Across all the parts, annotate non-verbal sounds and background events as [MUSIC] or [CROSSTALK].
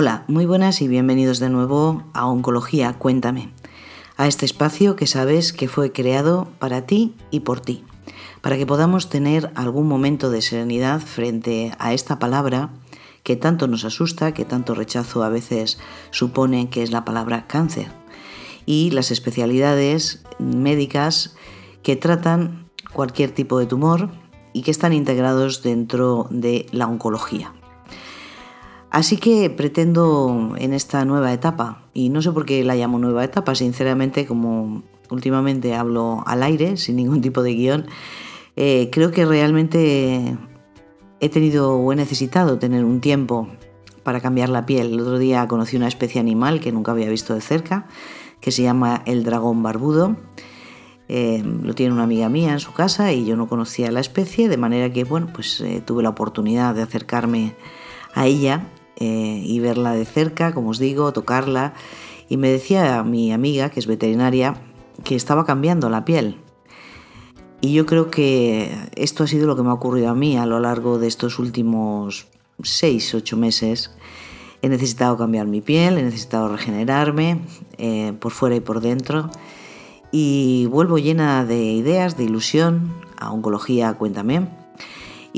Hola, muy buenas y bienvenidos de nuevo a Oncología Cuéntame, a este espacio que sabes que fue creado para ti y por ti, para que podamos tener algún momento de serenidad frente a esta palabra que tanto nos asusta, que tanto rechazo a veces supone que es la palabra cáncer, y las especialidades médicas que tratan cualquier tipo de tumor y que están integrados dentro de la oncología. Así que pretendo en esta nueva etapa, y no sé por qué la llamo nueva etapa, sinceramente como últimamente hablo al aire, [LAUGHS] sin ningún tipo de guion, eh, creo que realmente he tenido o he necesitado tener un tiempo para cambiar la piel. El otro día conocí una especie animal que nunca había visto de cerca, que se llama el dragón barbudo. Eh, lo tiene una amiga mía en su casa y yo no conocía la especie, de manera que bueno, pues eh, tuve la oportunidad de acercarme a ella eh, y verla de cerca, como os digo, tocarla. Y me decía mi amiga, que es veterinaria, que estaba cambiando la piel. Y yo creo que esto ha sido lo que me ha ocurrido a mí a lo largo de estos últimos 6, 8 meses. He necesitado cambiar mi piel, he necesitado regenerarme eh, por fuera y por dentro. Y vuelvo llena de ideas, de ilusión a Oncología Cuéntame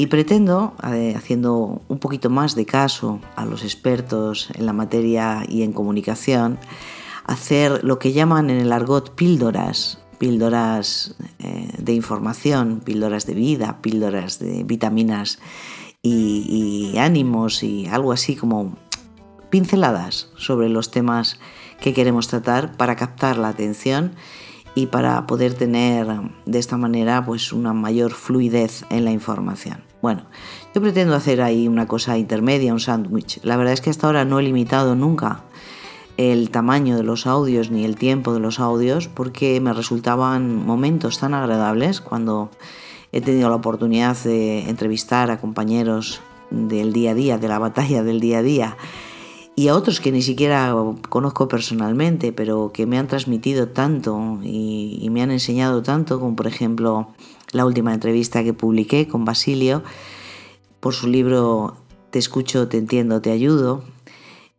y pretendo, eh, haciendo un poquito más de caso a los expertos en la materia y en comunicación, hacer lo que llaman en el argot píldoras, píldoras eh, de información, píldoras de vida, píldoras de vitaminas y, ánimos y algo así como pinceladas sobre los temas que queremos tratar para captar la atención y para poder tener de esta manera pues una mayor fluidez en la información. Bueno, yo pretendo hacer ahí una cosa intermedia, un sándwich. La verdad es que hasta ahora no he limitado nunca el tamaño de los audios ni el tiempo de los audios porque me resultaban momentos tan agradables cuando he tenido la oportunidad de entrevistar a compañeros del día a día, de la batalla del día a día y a otros que ni siquiera conozco personalmente, pero que me han transmitido tanto y, me han enseñado tanto, como por ejemplo la última entrevista que publiqué con Basilio por su libro Te escucho, te entiendo, te ayudo,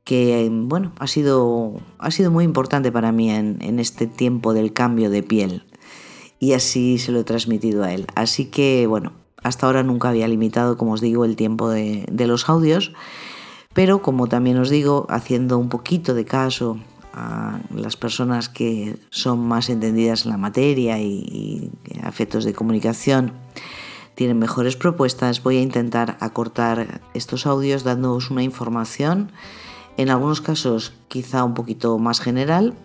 que bueno, ha sido, ha sido muy importante para mí en, este tiempo del cambio de piel. Y así se lo he transmitido a él. Así que bueno, hasta ahora nunca había limitado, como os digo, el tiempo de, de los audios pero como también os digo, haciendo un poquito de caso a las personas que son más entendidas en la materia y, a efectos de comunicación tienen mejores propuestas, voy a intentar acortar estos audios dándoos una información, en algunos casos quizá un poquito más general,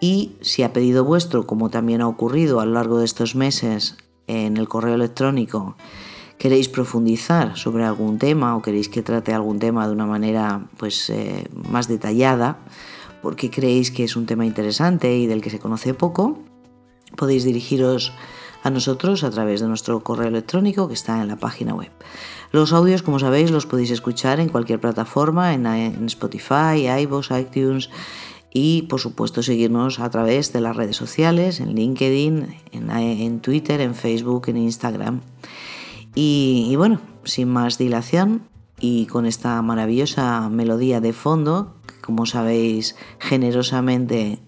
y si ha pedido vuestro, como también ha ocurrido a lo largo de estos meses en el correo electrónico, queréis profundizar sobre algún tema o queréis que trate algún tema de una manera pues, eh, más detallada, porque creéis que es un tema interesante y del que se conoce poco, podéis dirigiros a nosotros a través de nuestro correo electrónico que está en la página web. Los audios, como sabéis, los podéis escuchar en cualquier plataforma, en, Spotify, iVoox, iTunes y por supuesto seguirnos a través de las redes sociales, en LinkedIn, en Twitter, en Facebook, en Instagram. Y, bueno, sin más dilación y con esta maravillosa melodía de fondo, como sabéis generosamente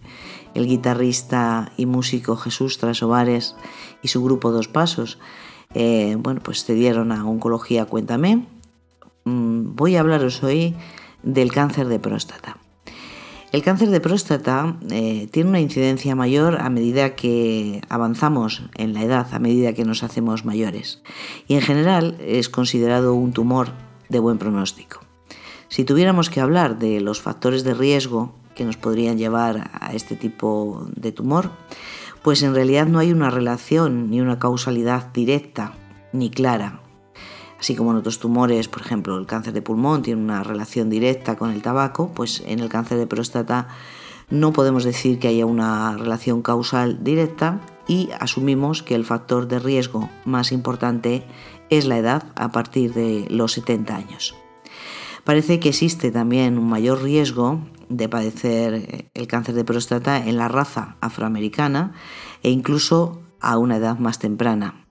el guitarrista y músico Jesús Trasovares y su grupo Dos Pasos, eh, bueno, pues cedieron a Oncología Cuéntame. Mm, voy a hablaros hoy del cáncer de próstata. El cáncer de próstata eh, tiene una incidencia mayor a medida que avanzamos en la edad, a medida que nos hacemos mayores. Y en general es considerado un tumor de buen pronóstico. Si tuviéramos que hablar de los factores de riesgo que nos podrían llevar a este tipo de tumor, pues en realidad no hay una relación ni una causalidad directa ni clara Así como en otros tumores, por ejemplo, el cáncer de pulmón tiene una relación directa con el tabaco, pues en el cáncer de próstata no podemos decir que haya una relación causal directa y asumimos que el factor de riesgo más importante es la edad a partir de los 70 años. Parece que existe también un mayor riesgo de padecer el cáncer de próstata en la raza afroamericana e incluso a una edad más temprana.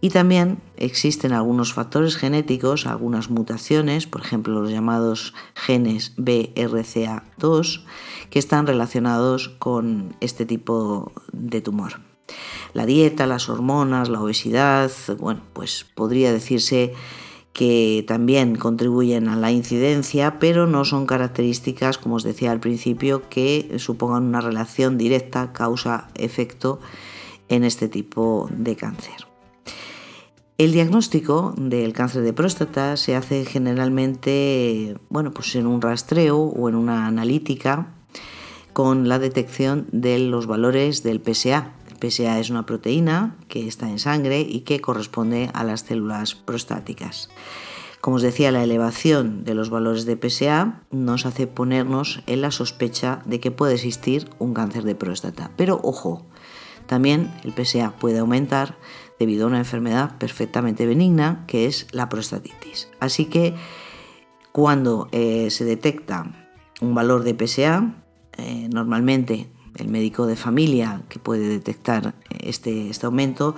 Y también existen algunos factores genéticos, algunas mutaciones, por ejemplo los llamados genes BRCA2, que están relacionados con este tipo de tumor. La dieta, las hormonas, la obesidad, bueno, pues podría decirse que también contribuyen a la incidencia, pero no son características, como os decía al principio, que supongan una relación directa causa-efecto en este tipo de cáncer. El diagnóstico del cáncer de próstata se hace generalmente bueno, pues en un rastreo o en una analítica con la detección de los valores del PSA. PSA es una proteína que está en sangre y que corresponde a las células prostáticas. Como os decía, la elevación de los valores de PSA nos hace ponernos en la sospecha de que puede existir un cáncer de próstata. Pero ojo, también el PSA puede aumentar debido a una enfermedad perfectamente benigna que es la prostatitis. Así que cuando eh, se detecta un valor de PSA, eh, normalmente el médico de familia que puede detectar este, este aumento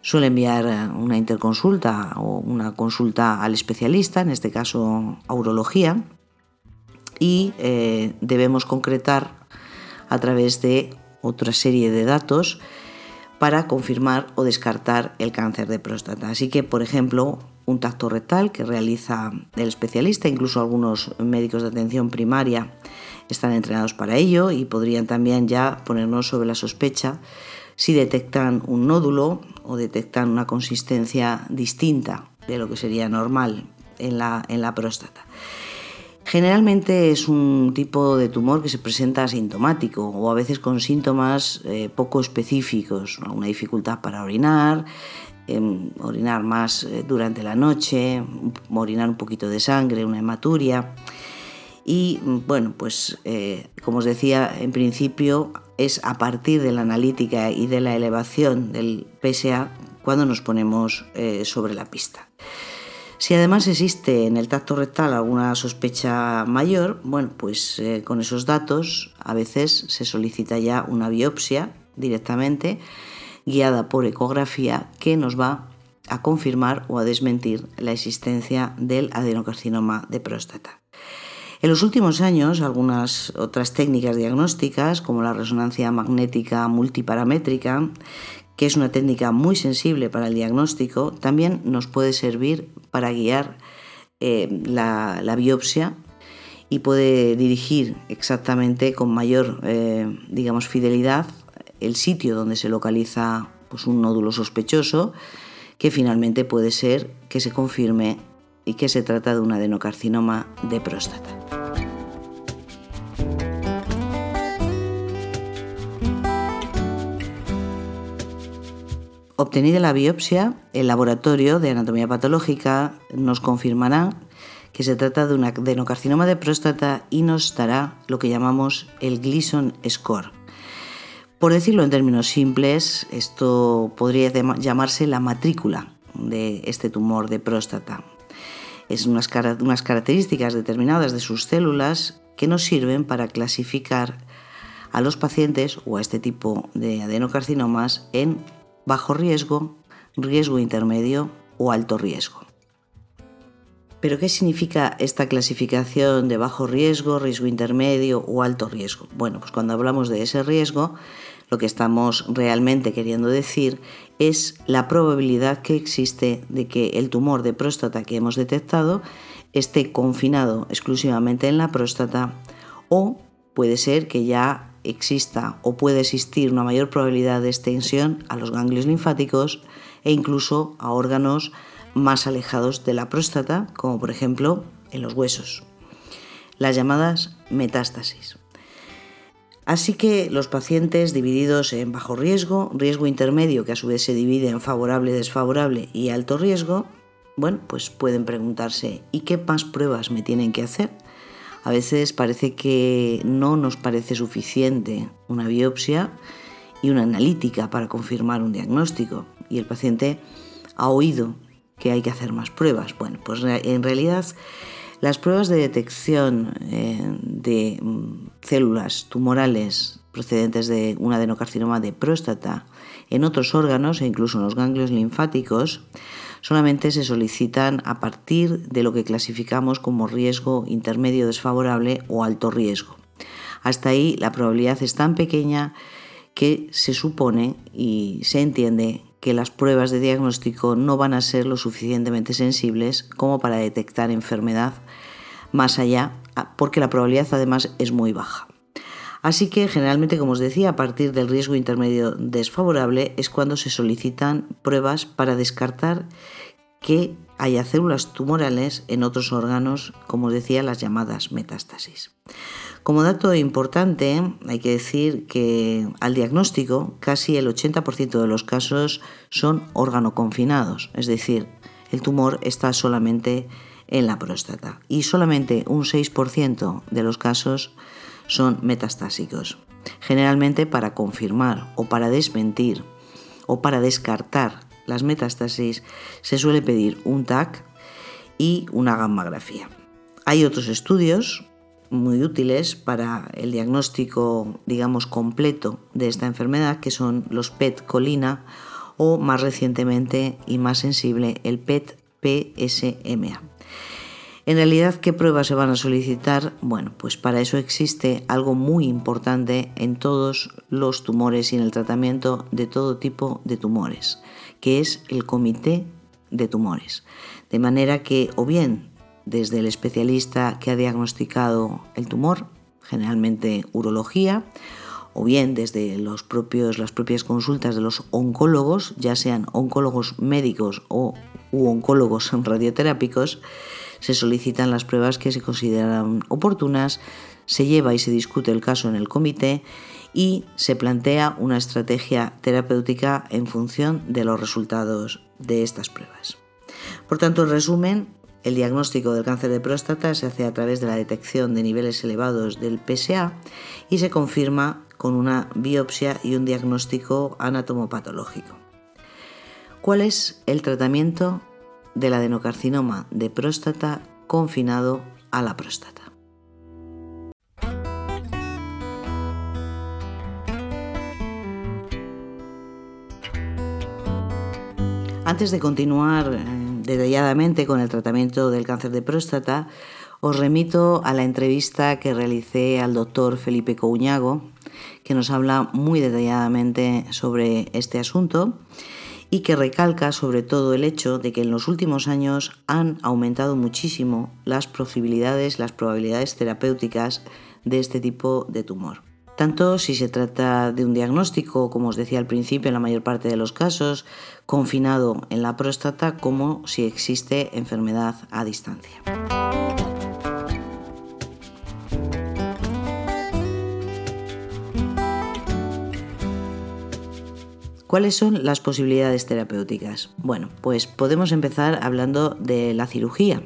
suele enviar una interconsulta o una consulta al especialista, en este caso a urología, y eh, debemos concretar a través de otra serie de datos para confirmar o descartar el cáncer de próstata. Así que, por ejemplo, un tacto rectal que realiza el especialista, incluso algunos médicos de atención primaria están entrenados para ello y podrían también ya ponernos sobre la sospecha si detectan un nódulo o detectan una consistencia distinta de lo que sería normal en la, en la próstata. Generalmente es un tipo de tumor que se presenta asintomático o a veces con síntomas eh, poco específicos, una dificultad para orinar, em, orinar más eh, durante la noche, orinar un poquito de sangre, una hematuria. Y bueno, pues eh, como os decía, en principio es a partir de la analítica y de la elevación del PSA cuando nos ponemos sobre la pista. Si además existe en el tacto rectal alguna sospecha mayor, bueno, pues eh, con esos datos a veces se solicita ya una biopsia directamente guiada por ecografía que nos va a confirmar o a desmentir la existencia del adenocarcinoma de próstata. En los últimos años, algunas otras técnicas diagnósticas, como la resonancia magnética multiparamétrica, que es una técnica muy sensible para el diagnóstico, también nos puede servir para guiar eh, la, biopsia y puede dirigir exactamente con mayor eh, digamos, fidelidad el sitio donde se localiza pues, un nódulo sospechoso, que finalmente puede ser que se confirme y que se trata de un adenocarcinoma de próstata. Obtenida la biopsia, el laboratorio de anatomía patológica nos confirmará que se trata de un adenocarcinoma de próstata y nos dará lo que llamamos el Gleason Score. Por decirlo en términos simples, esto podría llamarse la matrícula de este tumor de próstata. Es unas, unas características determinadas de sus células que nos sirven para clasificar a los pacientes o a este tipo de adenocarcinomas en bajo riesgo, riesgo intermedio o alto riesgo. ¿Pero qué significa esta clasificación de bajo riesgo, riesgo intermedio o alto riesgo? Bueno, pues cuando hablamos de ese riesgo, lo que estamos realmente queriendo decir es la probabilidad que existe de que el tumor de próstata que hemos detectado esté confinado exclusivamente en la próstata o puede ser que ya exista o puede existir una mayor probabilidad de extensión a los ganglios linfáticos e incluso a órganos más alejados de la próstata, como por ejemplo en los huesos. Las llamadas metástasis. Así que los pacientes divididos en bajo riesgo, riesgo intermedio, que a su vez se divide en favorable, desfavorable y alto riesgo, bueno, pues pueden preguntarse, ¿y qué más pruebas me tienen que hacer? A veces parece que no nos parece suficiente una biopsia y una analítica para confirmar un diagnóstico y el paciente ha oído que hay que hacer más pruebas. Bueno, pues en realidad las pruebas de detección eh, de mm, células tumorales procedentes de un adenocarcinoma de próstata en otros órganos e incluso en los ganglios linfáticos, solamente se solicitan a partir de lo que clasificamos como riesgo intermedio desfavorable o alto riesgo. Hasta ahí la probabilidad es tan pequeña que se supone y se entiende que las pruebas de diagnóstico no van a ser lo suficientemente sensibles como para detectar enfermedad más allá, porque la probabilidad además es muy baja. Así que generalmente, como os decía, a partir del riesgo intermedio desfavorable es cuando se solicitan pruebas para descartar que haya células tumorales en otros órganos, como os decía, las llamadas metástasis. Como dato importante, hay que decir que al diagnóstico casi el 80% de los casos son órgano confinados, es decir, el tumor está solamente en la próstata y solamente un 6% de los casos son metastásicos. Generalmente para confirmar o para desmentir o para descartar las metástasis se suele pedir un TAC y una gammagrafía. Hay otros estudios muy útiles para el diagnóstico, digamos, completo de esta enfermedad, que son los PET colina o más recientemente y más sensible el PET PSMA. En realidad, ¿qué pruebas se van a solicitar? Bueno, pues para eso existe algo muy importante en todos los tumores y en el tratamiento de todo tipo de tumores, que es el comité de tumores. De manera que o bien desde el especialista que ha diagnosticado el tumor, generalmente urología, o bien desde los propios, las propias consultas de los oncólogos, ya sean oncólogos médicos o oncólogos [LAUGHS] radioterápicos, se solicitan las pruebas que se consideran oportunas, se lleva y se discute el caso en el comité y se plantea una estrategia terapéutica en función de los resultados de estas pruebas. Por tanto, en resumen, el diagnóstico del cáncer de próstata se hace a través de la detección de niveles elevados del PSA y se confirma con una biopsia y un diagnóstico anatomopatológico. ¿Cuál es el tratamiento del adenocarcinoma de próstata confinado a la próstata. Antes de continuar eh, detalladamente con el tratamiento del cáncer de próstata, os remito a la entrevista que realicé al doctor Felipe Couñago, que nos habla muy detalladamente sobre este asunto y que recalca sobre todo el hecho de que en los últimos años han aumentado muchísimo las posibilidades, las probabilidades terapéuticas de este tipo de tumor. Tanto si se trata de un diagnóstico, como os decía al principio, en la mayor parte de los casos, confinado en la próstata, como si existe enfermedad a distancia. ¿Cuáles son las posibilidades terapéuticas? Bueno, pues podemos empezar hablando de la cirugía,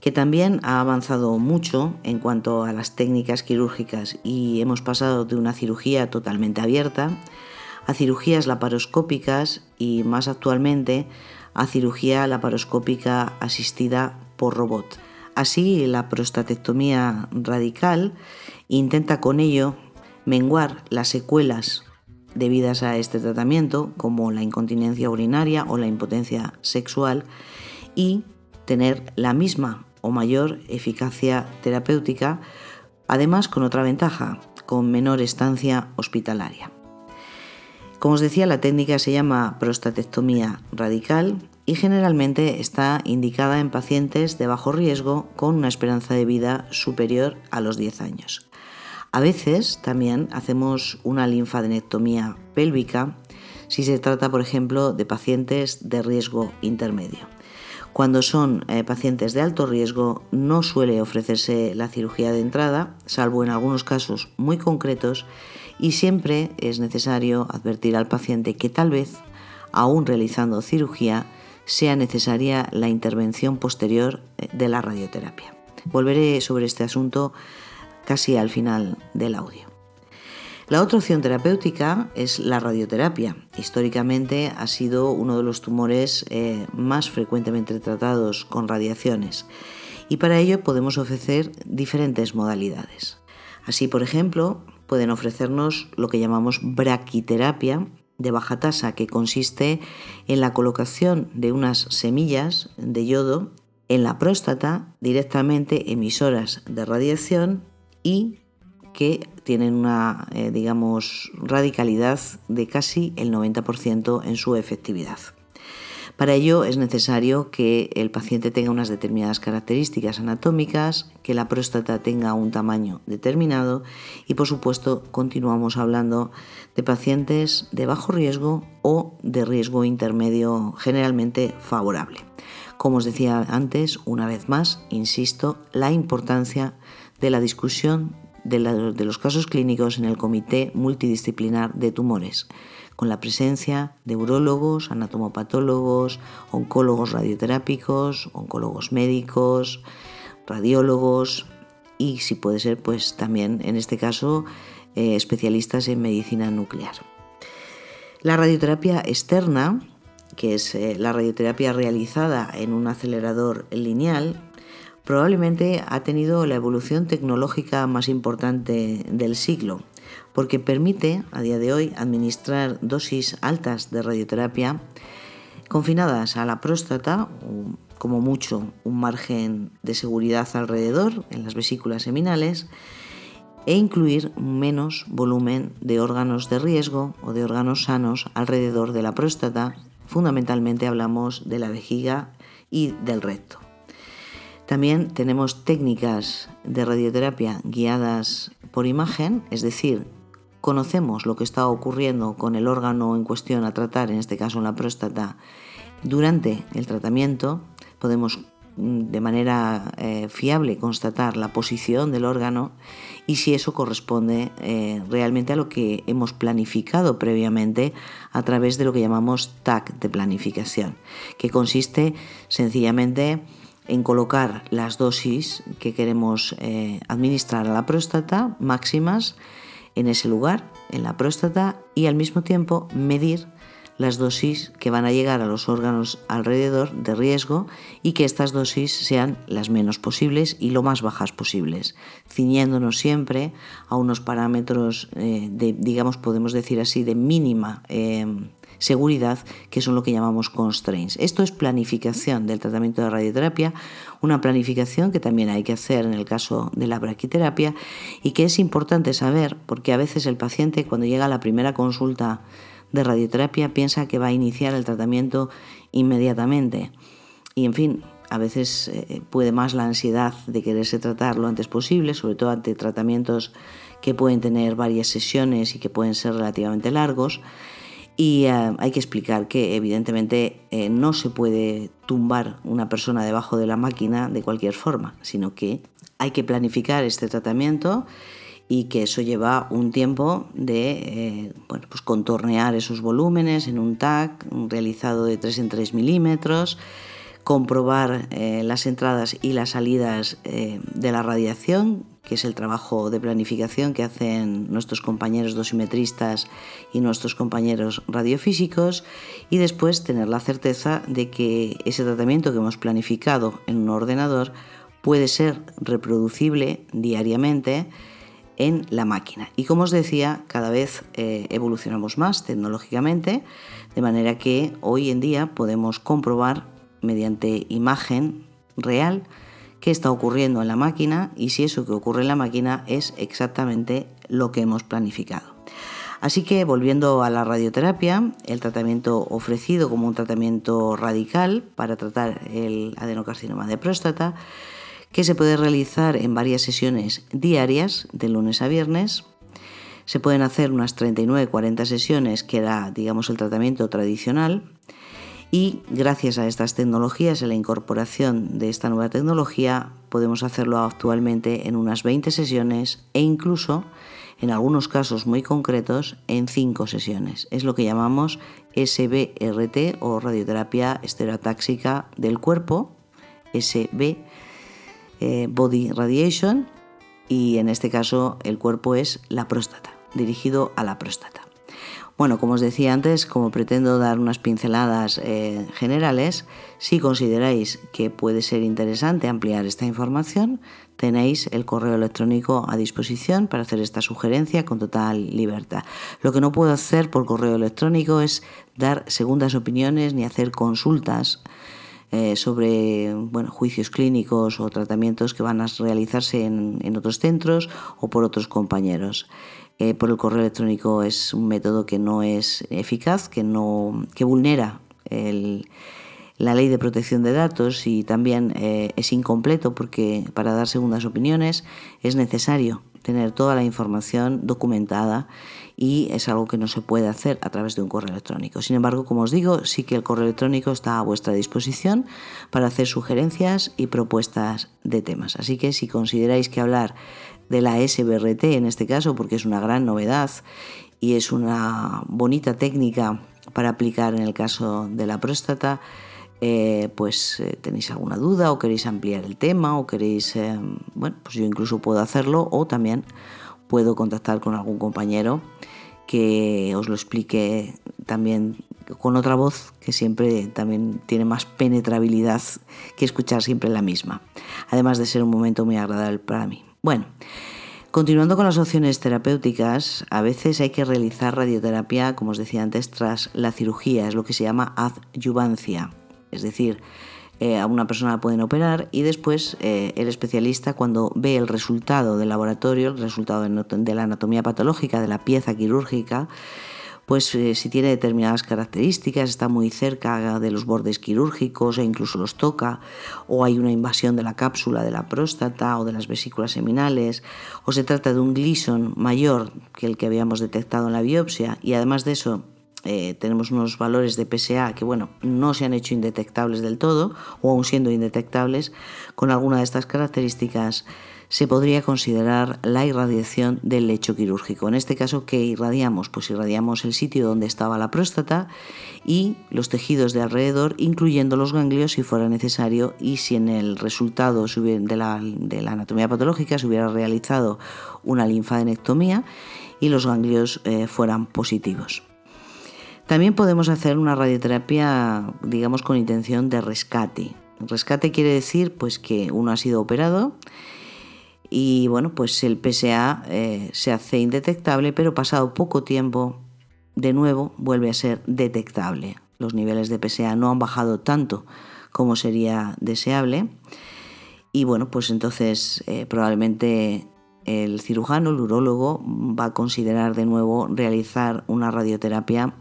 que también ha avanzado mucho en cuanto a las técnicas quirúrgicas y hemos pasado de una cirugía totalmente abierta a cirugías laparoscópicas y más actualmente a cirugía laparoscópica asistida por robot. Así, la prostatectomía radical intenta con ello menguar las secuelas debidas a este tratamiento, como la incontinencia urinaria o la impotencia sexual, y tener la misma o mayor eficacia terapéutica, además con otra ventaja, con menor estancia hospitalaria. Como os decía, la técnica se llama prostatectomía radical y generalmente está indicada en pacientes de bajo riesgo con una esperanza de vida superior a los 10 años. A veces también hacemos una linfadenectomía pélvica si se trata, por ejemplo, de pacientes de riesgo intermedio. Cuando son eh, pacientes de alto riesgo no suele ofrecerse la cirugía de entrada, salvo en algunos casos muy concretos, y siempre es necesario advertir al paciente que tal vez, aún realizando cirugía, sea necesaria la intervención posterior eh, de la radioterapia. Volveré sobre este asunto casi al final del audio. La otra opción terapéutica es la radioterapia. Históricamente ha sido uno de los tumores eh, más frecuentemente tratados con radiaciones y para ello podemos ofrecer diferentes modalidades. Así, por ejemplo, pueden ofrecernos lo que llamamos braquiterapia de baja tasa, que consiste en la colocación de unas semillas de yodo en la próstata, directamente emisoras de radiación y que tienen una, eh, digamos, radicalidad de casi el 90% en su efectividad. Para ello es necesario que el paciente tenga unas determinadas características anatómicas, que la próstata tenga un tamaño determinado y por supuesto continuamos hablando de pacientes de bajo riesgo o de riesgo intermedio generalmente favorable. Como os decía antes, una vez más, insisto, la importancia de la discusión de, los casos clínicos en el Comité Multidisciplinar de Tumores con la presencia de urólogos, anatomopatólogos, oncólogos radioterápicos, oncólogos médicos, radiólogos y si puede ser pues también en este caso eh, especialistas en medicina nuclear. La radioterapia externa, que es eh, la radioterapia realizada en un acelerador lineal, probablemente ha tenido la evolución tecnológica más importante del siglo porque permite a día de hoy administrar dosis altas de radioterapia confinadas a la próstata, como mucho un margen de seguridad alrededor en las vesículas seminales, e incluir menos volumen de órganos de riesgo o de órganos sanos alrededor de la próstata. Fundamentalmente hablamos de la vejiga y del recto. También tenemos técnicas de radioterapia guiadas por imagen, es decir, conocemos lo que está ocurriendo con el órgano en cuestión a tratar, en este caso la próstata, durante el tratamiento, podemos mm, de manera eh, fiable constatar la posición del órgano y si eso corresponde eh, realmente a lo que hemos planificado previamente a través de lo que llamamos TAC de planificación, que consiste sencillamente en colocar las dosis que queremos eh, administrar a la próstata máximas en ese lugar, en la próstata, y al mismo tiempo medir las dosis que van a llegar a los órganos alrededor de riesgo y que estas dosis sean las menos posibles y lo más bajas posibles, ciñéndonos siempre a unos parámetros eh, de, digamos, podemos decir así, de mínima eh, seguridad, que son lo que llamamos constraints. Esto es planificación del tratamiento de radioterapia, una planificación que también hay que hacer en el caso de la braquiterapia y que es importante saber porque a veces el paciente cuando llega a la primera consulta de radioterapia piensa que va a iniciar el tratamiento inmediatamente. Y en fin, a veces eh, puede más la ansiedad de quererse tratar lo antes posible, sobre todo ante tratamientos que pueden tener varias sesiones y que pueden ser relativamente largos. Y eh, hay que explicar que evidentemente eh, no se puede tumbar una persona debajo de la máquina de cualquier forma, sino que hay que planificar este tratamiento y que eso lleva un tiempo de eh, bueno, pues contornear esos volúmenes en un TAC realizado de 3 en 3 milímetros, comprobar las entradas y las salidas de la radiación que es el trabajo de planificación que hacen nuestros compañeros dosimetristas y nuestros compañeros radiofísicos, y después tener la certeza de que ese tratamiento que hemos planificado en un ordenador puede ser reproducible diariamente en la máquina. Y como os decía, cada vez eh, evolucionamos más tecnológicamente, de manera que hoy en día podemos comprobar mediante imagen real qué está ocurriendo en la máquina y si eso que ocurre en la máquina es exactamente lo que hemos planificado. Así que volviendo a la radioterapia, el tratamiento ofrecido como un tratamiento radical para tratar el adenocarcinoma de próstata, que se puede realizar en varias sesiones diarias, de lunes a viernes. Se pueden hacer unas 39-40 sesiones, que era, digamos, el tratamiento tradicional y gracias a estas tecnologías, a la incorporación de esta nueva tecnología, podemos hacerlo actualmente en unas 20 sesiones e incluso, en algunos casos muy concretos, en 5 sesiones. Es lo que llamamos SBRT o radioterapia estereotáxica del cuerpo, SB eh, Body Radiation, y en este caso el cuerpo es la próstata, dirigido a la próstata. Bueno, como os decía antes, como pretendo dar unas pinceladas eh, generales, si consideráis que puede ser interesante ampliar esta información, tenéis el correo electrónico a disposición para hacer esta sugerencia con total libertad. Lo que no puedo hacer por correo electrónico es dar segundas opiniones ni hacer consultas eh, sobre bueno, juicios clínicos o tratamientos que van a realizarse en, otros centros o por otros compañeros. Eh, por el correo electrónico es un método que no es eficaz, que, no, que vulnera la ley de protección de datos y también eh, es incompleto porque para dar segundas opiniones es necesario tener toda la información documentada y es algo que no se puede hacer a través de un correo electrónico. Sin embargo, como os digo, sí que el correo electrónico está a vuestra disposición para hacer sugerencias y propuestas de temas. Así que si consideráis que hablar de la SBRT en este caso, porque es una gran novedad y es una bonita técnica para aplicar en el caso de la próstata, eh, pues eh, tenéis alguna duda o queréis ampliar el tema o queréis, eh, bueno, pues yo incluso puedo hacerlo o también puedo contactar con algún compañero que os lo explique también con otra voz que siempre también tiene más penetrabilidad que escuchar siempre la misma, además de ser un momento muy agradable para mí. Bueno, continuando con las opciones terapéuticas, a veces hay que realizar radioterapia, como os decía antes, tras la cirugía, es lo que se llama adyuvancia. Es decir, eh, a una persona la pueden operar y después eh, el especialista cuando ve el resultado del laboratorio, el resultado de la anatomía patológica de la pieza quirúrgica, pues eh, si tiene determinadas características, está muy cerca de los bordes quirúrgicos e incluso los toca, o hay una invasión de la cápsula de la próstata o de las vesículas seminales, o se trata de un Gleason mayor que el que habíamos detectado en la biopsia, y además de eso eh, tenemos unos valores de PSA que bueno, no se han hecho indetectables del todo o aún siendo indetectables, con alguna de estas características se podría considerar la irradiación del lecho quirúrgico. En este caso, ¿qué irradiamos? Pues irradiamos el sitio donde estaba la próstata y los tejidos de alrededor, incluyendo los ganglios si fuera necesario y si en el resultado de la, anatomía patológica se hubiera realizado una linfadenectomía y los ganglios eh, fueran positivos. También podemos hacer una radioterapia, digamos, con intención de rescate. Rescate quiere decir pues, que uno ha sido operado y bueno, pues el PSA eh, se hace indetectable, pero pasado poco tiempo, de nuevo vuelve a ser detectable. Los niveles de PSA no han bajado tanto como sería deseable. Y bueno, pues entonces eh, probablemente el cirujano, el urólogo, va a considerar de nuevo realizar una radioterapia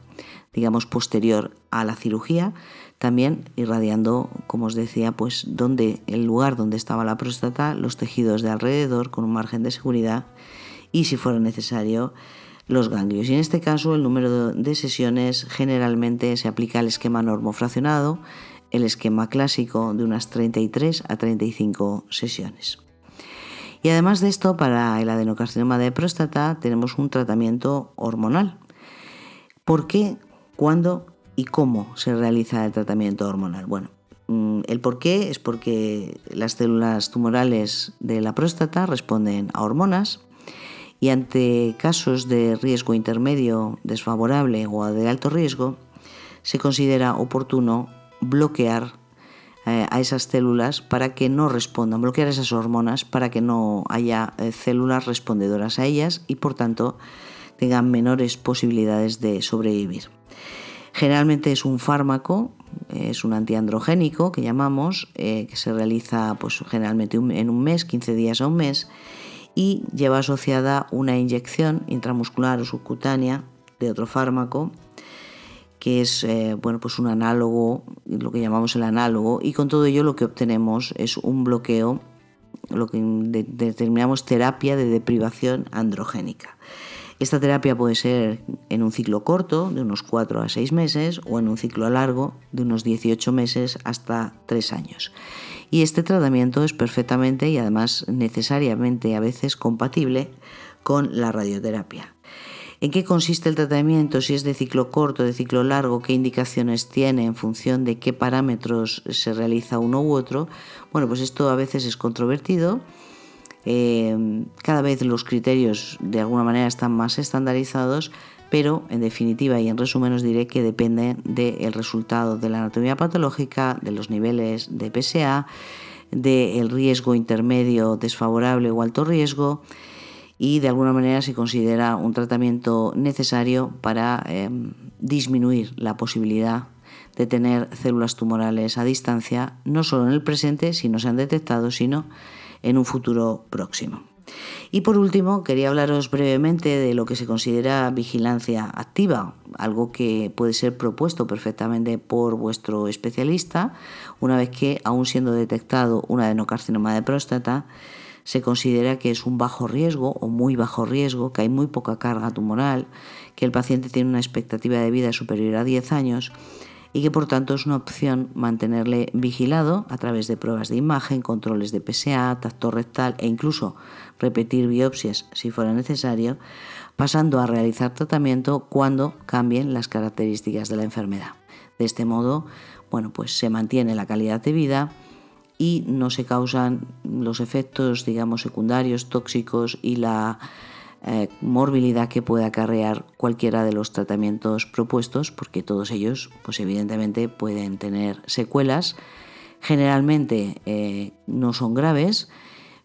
digamos, posterior a la cirugía, también irradiando, como os decía, pues donde el lugar donde estaba la próstata, los tejidos de alrededor con un margen de seguridad y si fuera necesario los ganglios. Y en este caso el número de sesiones generalmente se aplica al esquema normofraccionado, el esquema clásico de unas 33 a 35 sesiones. Y además de esto, para el adenocarcinoma de próstata tenemos un tratamiento hormonal. ¿Por qué ¿Cuándo y cómo se realiza el tratamiento hormonal? Bueno, mm, el por qué es porque las células tumorales de la próstata responden a hormonas y ante casos de riesgo intermedio desfavorable o de alto riesgo, se considera oportuno bloquear eh, a esas células para que no respondan, bloquear esas hormonas para que no haya eh, células respondedoras a ellas y por tanto tengan menores posibilidades de sobrevivir. Generalmente es un fármaco, es un antiandrogénico que llamamos, eh, que se realiza pues, generalmente en un mes, 15 días a un mes, y lleva asociada una inyección intramuscular o subcutánea de otro fármaco que es eh, bueno, pues un análogo, lo que llamamos el análogo, y con todo ello lo que obtenemos es un bloqueo, lo que determinamos terapia de deprivación androgénica. Esta terapia puede ser en un ciclo corto, de unos 4 a 6 meses, o en un ciclo largo, de unos 18 meses hasta 3 años. Y este tratamiento es perfectamente y además necesariamente a veces compatible con la radioterapia. ¿En qué consiste el tratamiento? Si es de ciclo corto, de ciclo largo, qué indicaciones tiene en función de qué parámetros se realiza uno u otro. Bueno, pues esto a veces es controvertido Em, cada vez los criterios de alguna manera están más estandarizados, pero en definitiva y en resumen os diré que depende del resultado de la anatomía patológica, de los niveles de PSA, del riesgo intermedio, desfavorable o alto riesgo y de alguna manera se considera un tratamiento necesario para em, disminuir la posibilidad de tener células tumorales a distancia, no solo en el presente, si no se han detectado, sino en un futuro próximo. Y por último, quería hablaros brevemente de lo que se considera vigilancia activa, algo que puede ser propuesto perfectamente por vuestro especialista una vez que, aún siendo detectado un adenocarcinoma de próstata, se considera que es un bajo riesgo o muy bajo riesgo, que hay muy poca carga tumoral, que el paciente tiene una expectativa de vida superior a 10 años y que por tanto es una opción mantenerle vigilado a través de pruebas de imagen, controles de PSA, tacto rectal e incluso repetir biopsias si fuera necesario, pasando a realizar tratamiento cuando cambien las características de la enfermedad. De este modo, bueno, pues se mantiene la calidad de vida y no se causan los efectos, digamos, secundarios, tóxicos y la eh, morbilidad que puede acarrear cualquiera de los tratamientos propuestos, porque todos ellos, pues evidentemente, pueden tener secuelas. Generalmente eh, no son graves,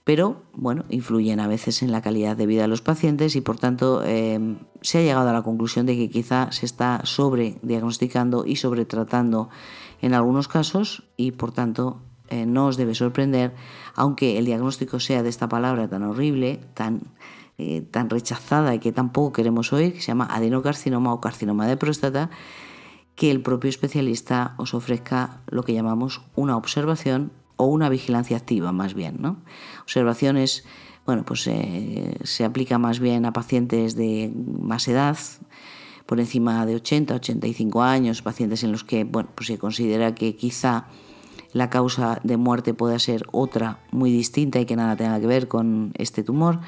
pero bueno, influyen a veces en la calidad de vida de los pacientes y por tanto eh, se ha llegado a la conclusión de que quizá se está sobrediagnosticando y sobretratando en algunos casos y por tanto no os debe sorprender, aunque el diagnóstico sea de esta palabra tan horrible, tan, eh, tan rechazada y que tampoco queremos oír, que se llama adenocarcinoma o carcinoma de próstata, que el propio especialista os ofrezca lo que llamamos una observación o una vigilancia activa más bien. ¿no? Observaciones, bueno, pues eh, se aplica más bien a pacientes de más edad, por encima de 80, 85 años, pacientes en los que bueno, pues se considera que quizá la causa de muerte pueda ser otra muy distinta y que nada tenga que ver con este tumor.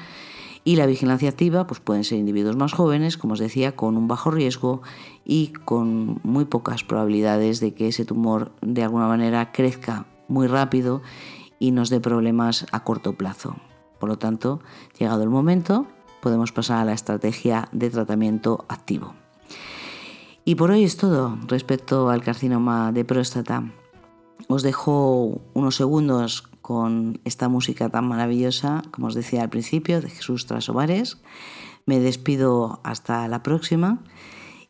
Y la vigilancia activa pues pueden ser individuos más jóvenes, como os decía, con un bajo riesgo y con muy pocas probabilidades de que ese tumor de alguna manera crezca muy rápido y nos dé problemas a corto plazo. Por lo tanto, llegado el momento, podemos pasar a la estrategia de tratamiento activo. Y por hoy es todo respecto al carcinoma de próstata. Os dejo unos segundos con esta música tan maravillosa, como os decía al principio, de Jesús Trasovares. Me despido hasta la próxima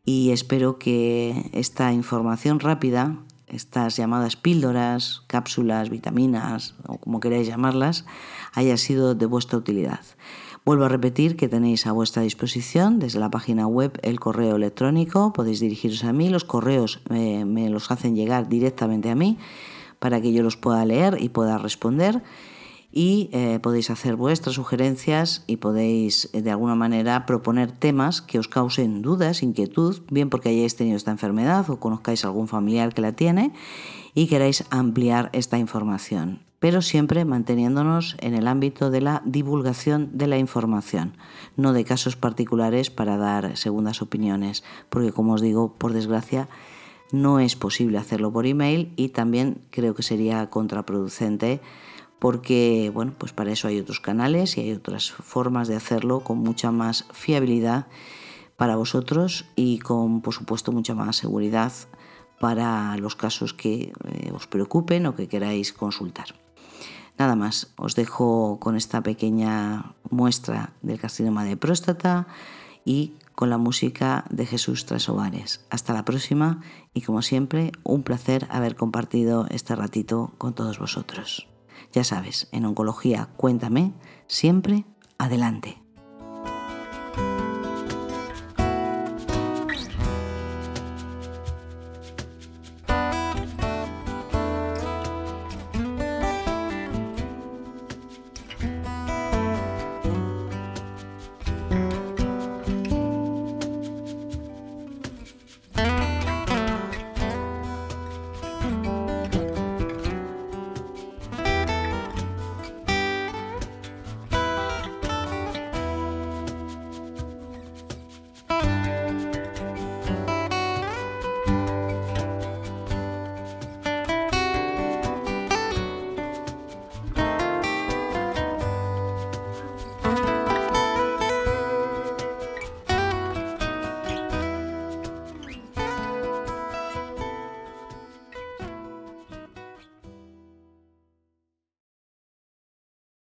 y espero que esta información rápida, estas llamadas píldoras, cápsulas, vitaminas o como queráis llamarlas, haya sido de vuestra utilidad. Vuelvo a repetir que tenéis a vuestra disposición desde la página web el correo electrónico, podéis dirigiros a mí, los correos eh, me los hacen llegar directamente a mí para que yo los pueda leer y pueda responder. Y eh, podéis hacer vuestras sugerencias y podéis eh, de alguna manera proponer temas que os causen dudas, inquietud, bien porque hayáis tenido esta enfermedad o conozcáis algún familiar que la tiene y queráis ampliar esta información. Pero siempre manteniéndonos en el ámbito de la divulgación de la información, no de casos particulares para dar segundas opiniones, porque como os digo, por desgracia, no es posible hacerlo por email y también creo que sería contraproducente porque bueno, pues para eso hay otros canales y hay otras formas de hacerlo con mucha más fiabilidad para vosotros y con por supuesto mucha más seguridad para los casos que eh, os preocupen o que queráis consultar. Nada más, os dejo con esta pequeña muestra del carcinoma de próstata y con la música de Jesús Trasovares. Hasta la próxima y como siempre, un placer haber compartido este ratito con todos vosotros. Ya sabes, en oncología, cuéntame, siempre adelante.